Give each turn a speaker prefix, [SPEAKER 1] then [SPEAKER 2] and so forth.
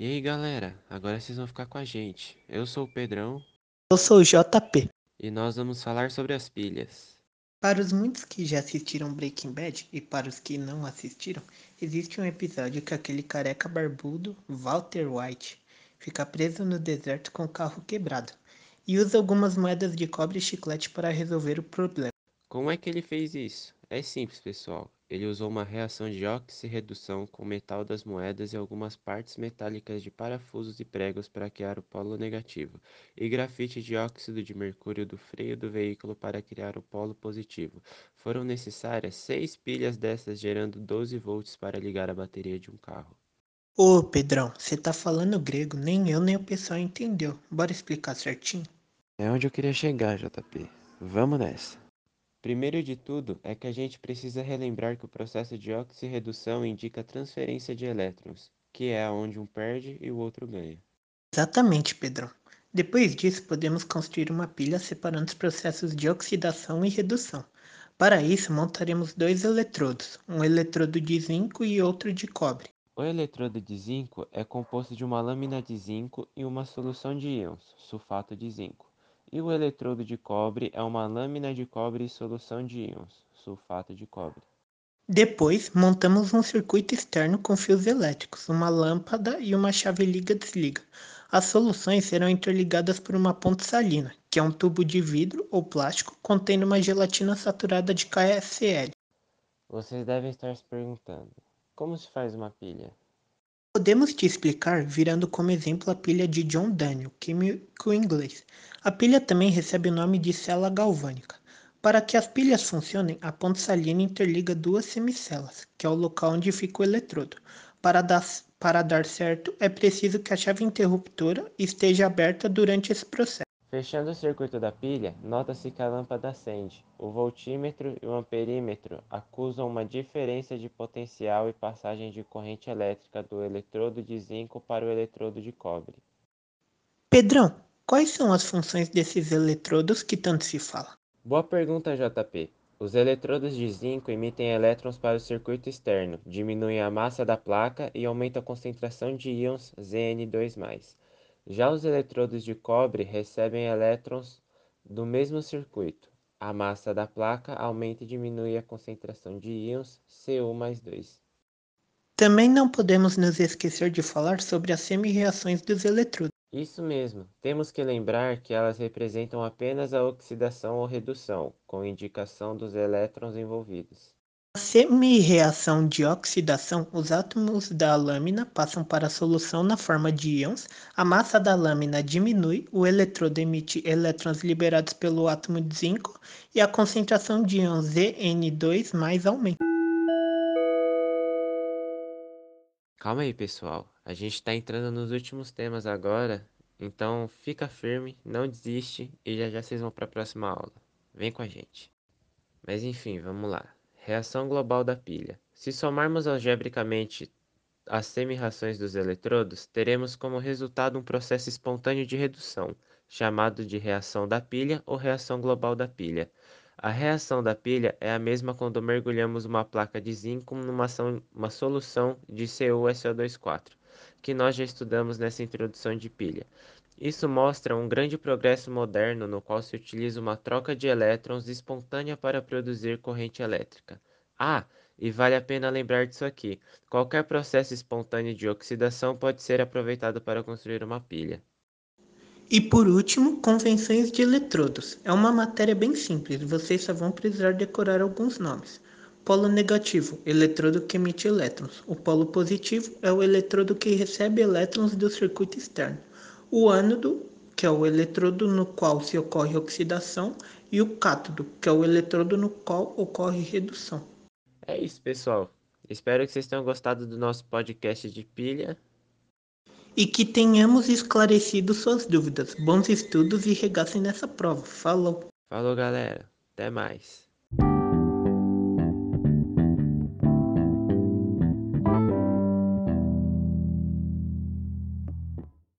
[SPEAKER 1] E aí galera, agora vocês vão ficar com a gente. Eu sou o Pedrão.
[SPEAKER 2] Eu sou o JP.
[SPEAKER 1] E nós vamos falar sobre as pilhas.
[SPEAKER 2] Para os muitos que já assistiram Breaking Bad e para os que não assistiram, existe um episódio que aquele careca barbudo, Walter White, fica preso no deserto com o carro quebrado e usa algumas moedas de cobre e chiclete para resolver o problema.
[SPEAKER 1] Como é que ele fez isso? É simples, pessoal. Ele usou uma reação de oxirredução com metal das moedas e algumas partes metálicas de parafusos e pregos para criar o polo negativo, e grafite de óxido de mercúrio do freio do veículo para criar o polo positivo. Foram necessárias seis pilhas dessas gerando 12 volts para ligar a bateria de um carro.
[SPEAKER 2] Ô Pedrão, você tá falando grego, nem eu nem o pessoal entendeu. Bora explicar certinho?
[SPEAKER 1] É onde eu queria chegar, JP. Vamos nessa. Primeiro de tudo é que a gente precisa relembrar que o processo de oxirredução indica a transferência de elétrons, que é onde um perde e o outro ganha.
[SPEAKER 2] Exatamente, Pedrão. Depois disso, podemos construir uma pilha separando os processos de oxidação e redução. Para isso, montaremos dois eletrodos, um eletrodo de zinco e outro de cobre.
[SPEAKER 1] O eletrodo de zinco é composto de uma lâmina de zinco e uma solução de íons, sulfato de zinco e o eletrodo de cobre é uma lâmina de cobre e solução de íons, sulfato de cobre.
[SPEAKER 2] Depois, montamos um circuito externo com fios elétricos, uma lâmpada e uma chave liga-desliga. As soluções serão interligadas por uma ponte salina, que é um tubo de vidro ou plástico contendo uma gelatina saturada de KSL.
[SPEAKER 1] Vocês devem estar se perguntando: como se faz uma pilha?
[SPEAKER 2] Podemos te explicar virando como exemplo a pilha de John Daniel, químico inglês. A pilha também recebe o nome de célula galvânica. Para que as pilhas funcionem, a ponte salina interliga duas semicelas, que é o local onde fica o eletrodo. Para dar, para dar certo, é preciso que a chave interruptora esteja aberta durante esse processo.
[SPEAKER 1] Fechando o circuito da pilha, nota-se que a lâmpada acende. O voltímetro e o amperímetro acusam uma diferença de potencial e passagem de corrente elétrica do eletrodo de zinco para o eletrodo de cobre.
[SPEAKER 2] Pedrão, quais são as funções desses eletrodos que tanto se fala?
[SPEAKER 1] Boa pergunta, JP. Os eletrodos de zinco emitem elétrons para o circuito externo, diminuem a massa da placa e aumentam a concentração de íons Zn2+. Já os eletrodos de cobre recebem elétrons do mesmo circuito. A massa da placa aumenta e diminui a concentração de íons Cu mais 2.
[SPEAKER 2] Também não podemos nos esquecer de falar sobre as semi-reações dos eletrodos.
[SPEAKER 1] Isso mesmo, temos que lembrar que elas representam apenas a oxidação ou redução, com indicação dos elétrons envolvidos.
[SPEAKER 2] Semi-reação de oxidação, os átomos da lâmina passam para a solução na forma de íons, a massa da lâmina diminui, o eletrodo emite elétrons liberados pelo átomo de zinco e a concentração de íons Zn2 aumenta.
[SPEAKER 1] Calma aí, pessoal. A gente está entrando nos últimos temas agora, então fica firme, não desiste e já já vocês vão para a próxima aula. Vem com a gente. Mas enfim, vamos lá. Reação global da pilha. Se somarmos algebricamente as semi-rações dos eletrodos, teremos como resultado um processo espontâneo de redução, chamado de reação da pilha ou reação global da pilha. A reação da pilha é a mesma quando mergulhamos uma placa de zinco numa uma solução de CuSO2,4, que nós já estudamos nessa introdução de pilha. Isso mostra um grande progresso moderno no qual se utiliza uma troca de elétrons espontânea para produzir corrente elétrica. Ah, e vale a pena lembrar disso aqui: qualquer processo espontâneo de oxidação pode ser aproveitado para construir uma pilha.
[SPEAKER 2] E por último, convenções de eletrodos. É uma matéria bem simples, vocês só vão precisar decorar alguns nomes. Polo negativo, eletrodo que emite elétrons. O polo positivo é o eletrodo que recebe elétrons do circuito externo o ânodo, que é o eletrodo no qual se ocorre oxidação, e o cátodo, que é o eletrodo no qual ocorre redução.
[SPEAKER 1] É isso, pessoal. Espero que vocês tenham gostado do nosso podcast de pilha.
[SPEAKER 2] E que tenhamos esclarecido suas dúvidas. Bons estudos e regassem nessa prova. Falou!
[SPEAKER 1] Falou, galera. Até mais.